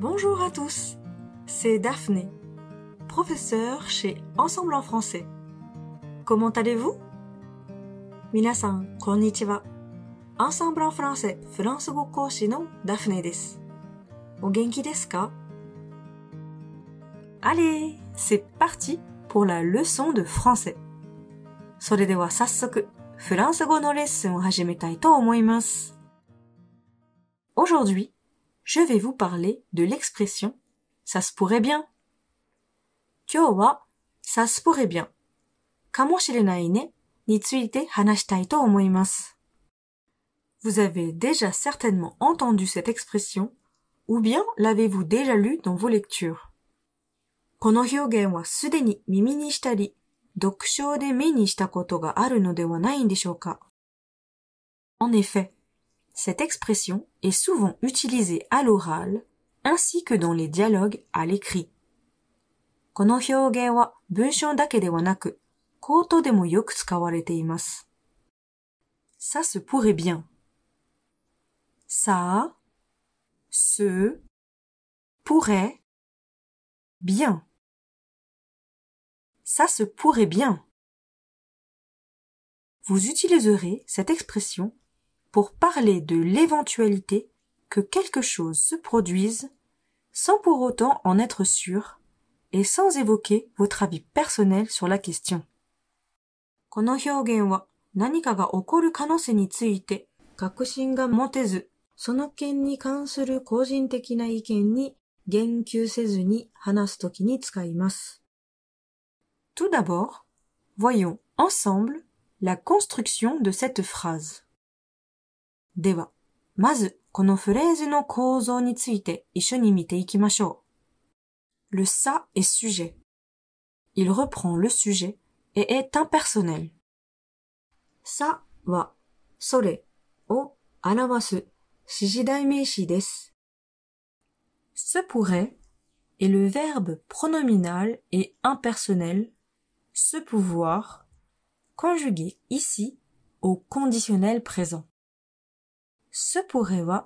Bonjour à tous, c'est Daphné, professeure chez Ensemble en français. Comment allez-vous 皆さん、こんにちは。Ensemble en français フランス語講師のダフネです。お元気ですか Allez, c'est parti pour la leçon de français. それでは早速、フランス語のレッスンを始めたいと思います。Aujourd'hui, je vais vous parler de l'expression ça se pourrait bien. 今日は ça se pourrait bien かもしれないねについて話したいと思います。Vous avez déjà certainement entendu cette expression ou bien l'avez-vous déjà lu dans vos lectures. この表現はすでに耳にしたり、読書で目にしたことがあるのではないんでしょうか En effet, cette expression est souvent utilisée à l'oral ainsi que dans les dialogues à l'écrit. この表現は文章だけではなく、口頭でもよく使われています。Ça se pourrait bien. Ça se pourrait bien. Ça se pourrait bien. Vous utiliserez cette expression pour parler de l'éventualité que quelque chose se produise sans pour autant en être sûr et sans évoquer votre avis personnel sur la question. この表現は何かが起こる可能性について確信が持てず、その件に関する個人的な意見に言及せずに話すときに使います。Tout d'abord, voyons ensemble la construction de cette phrase. では、まずこのフレーズの構造について一緒に見ていきましょう。Le ça est sujet. Il reprend le sujet et est impersonnel. さは、それを表す指示代名詞です。se pourrait est le verbe pronominal et impersonnel se pouvoir conjugué ici au conditionnel présent. Se pourrait は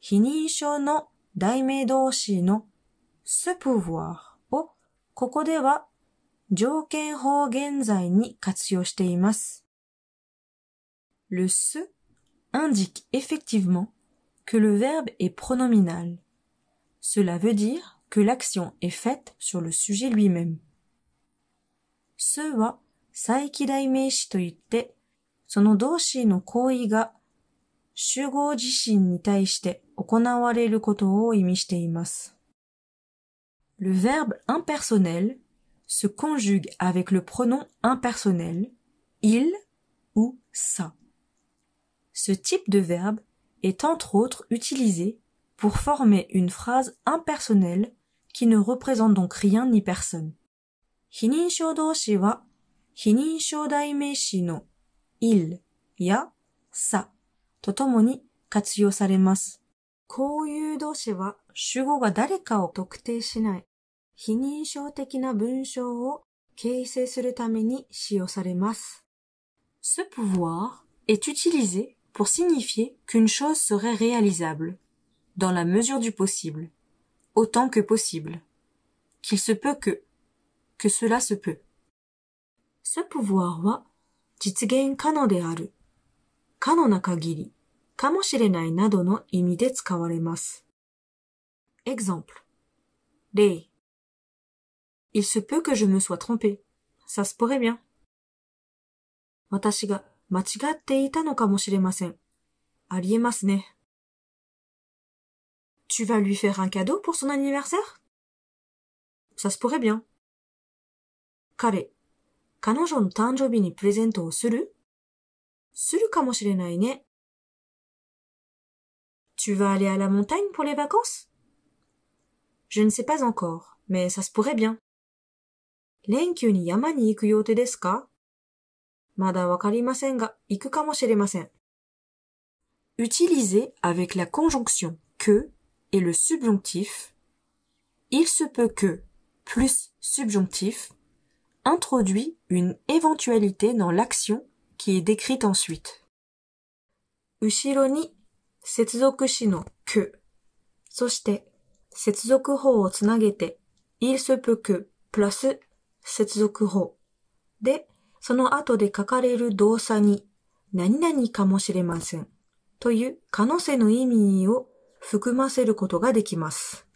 非認証の代名動詞の se pouvoir をここでは条件法現在に活用しています。Le se indique effectivement que le verbe est pronominal. Cela veut dire que l'action est faite sur le sujet lui-même. すは再起代名詞といって、その動詞の行為が 主語自身に対して行われることを意味しています。Le verbe impersonnel se conjugue avec le pronom impersonnel il ou ça. Ce type de verbe est entre autres utilisé pour former une phrase impersonnelle qui ne représente donc rien ni personne. 非認証動詞は非認証代名詞の il や ça とともに活用されます。こういう動詞は主語が誰かを特定しない非認証的な文章を形成するために使用されます。Ce pouvoir est utilisé pour signifier qu'une chose serait réalisable, dans la mesure du possible, autant que possible, qu'il se peut que, que cela se peut. Ce pouvoir は実現可能である、可能な限り、かもしれないなどの意味で使われます。Exemple. 例 Il se peut que je me sois trompé. Ça se pourrait bien. 私が間違っていたのかもしれません。ありえますね。Tu vas lui faire un cadeau pour son anniversaire? Ça se pourrait bien. 彼、彼女の誕生日にプレゼントをする するかもしれないね。Tu vas aller à la montagne pour les vacances? Je ne sais pas encore, mais ça se pourrait bien. 連休に山に行く予定ですかまだわかりませんが、行くかもしれません。Utilisé avec la conjonction que et le subjonctif, il se peut que plus subjonctif introduit une éventualité dans l'action qui est décrite ensuite. 後ろに接続詞の que そして接続法をつなげて、il se peut que プラス接続法で、その後で書かれる動作に何々かもしれませんという可能性の意味を含ませることができます。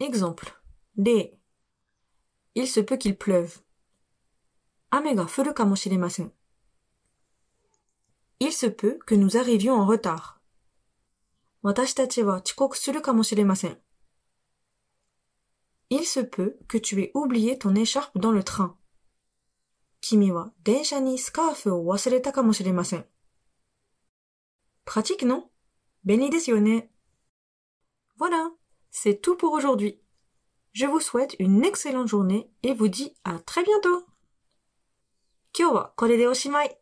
Exemple 例 Il se peut qu'il pleuve 雨が降るかもしれません。Il se peut que nous arrivions en retard 私たちは遅刻するかもしれません。Il se peut que tu aies oublié ton écharpe dans le train. 君は電車にスカーフを忘れたかもしれません。Pratique, non? 便利ですよね。Voilà, c'est tout pour aujourd'hui. Je vous souhaite une excellente journée et vous dis à très bientôt! 今日はこれでおしまい。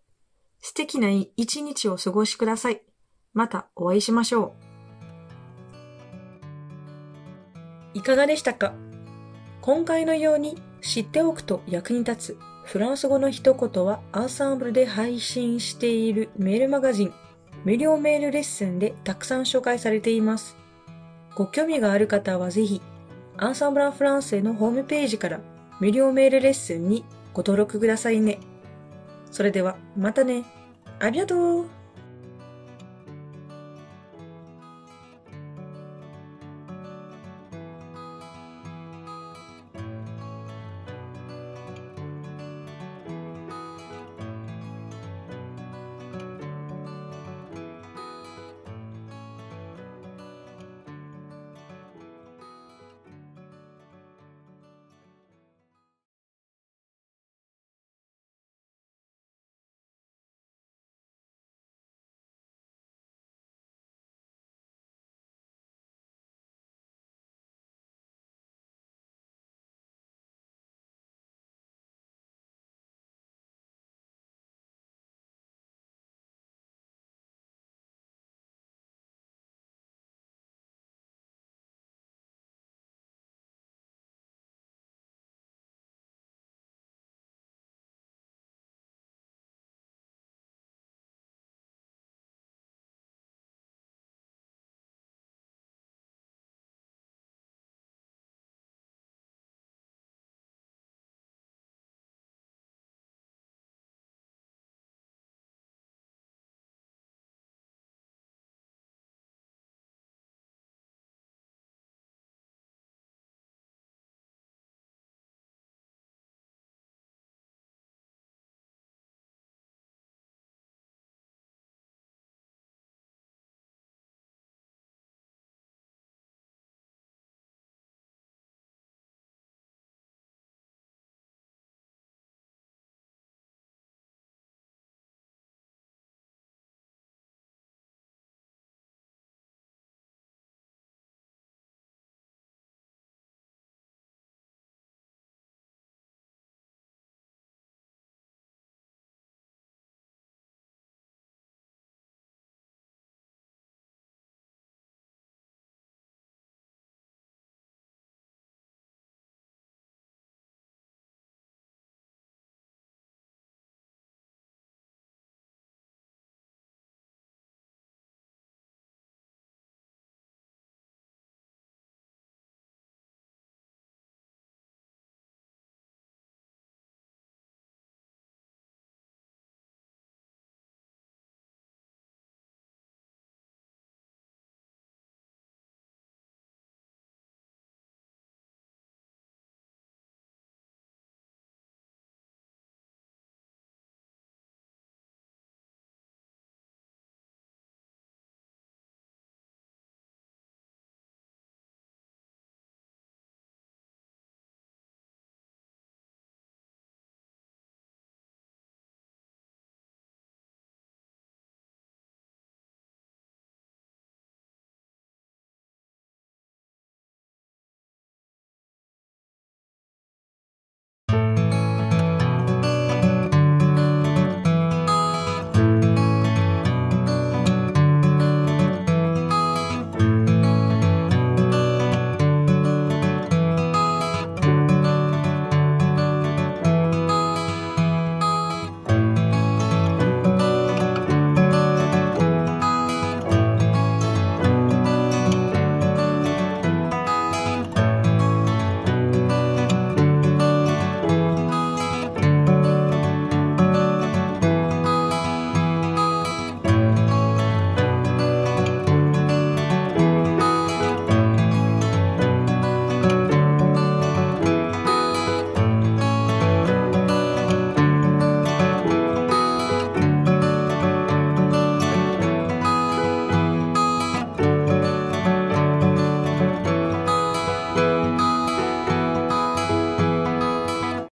素敵な一日を過ごしください。またお会いしましょう。いかがでしたか？今回のように知っておくと役に立つフランス語の一言はアンサンブルで配信しているメールマガジン無料メールレッスンでたくさん紹介されています。ご興味がある方はぜひアンサンブランフランセのホームページから無料メールレッスンにご登録くださいね。それではまたね。ありがとう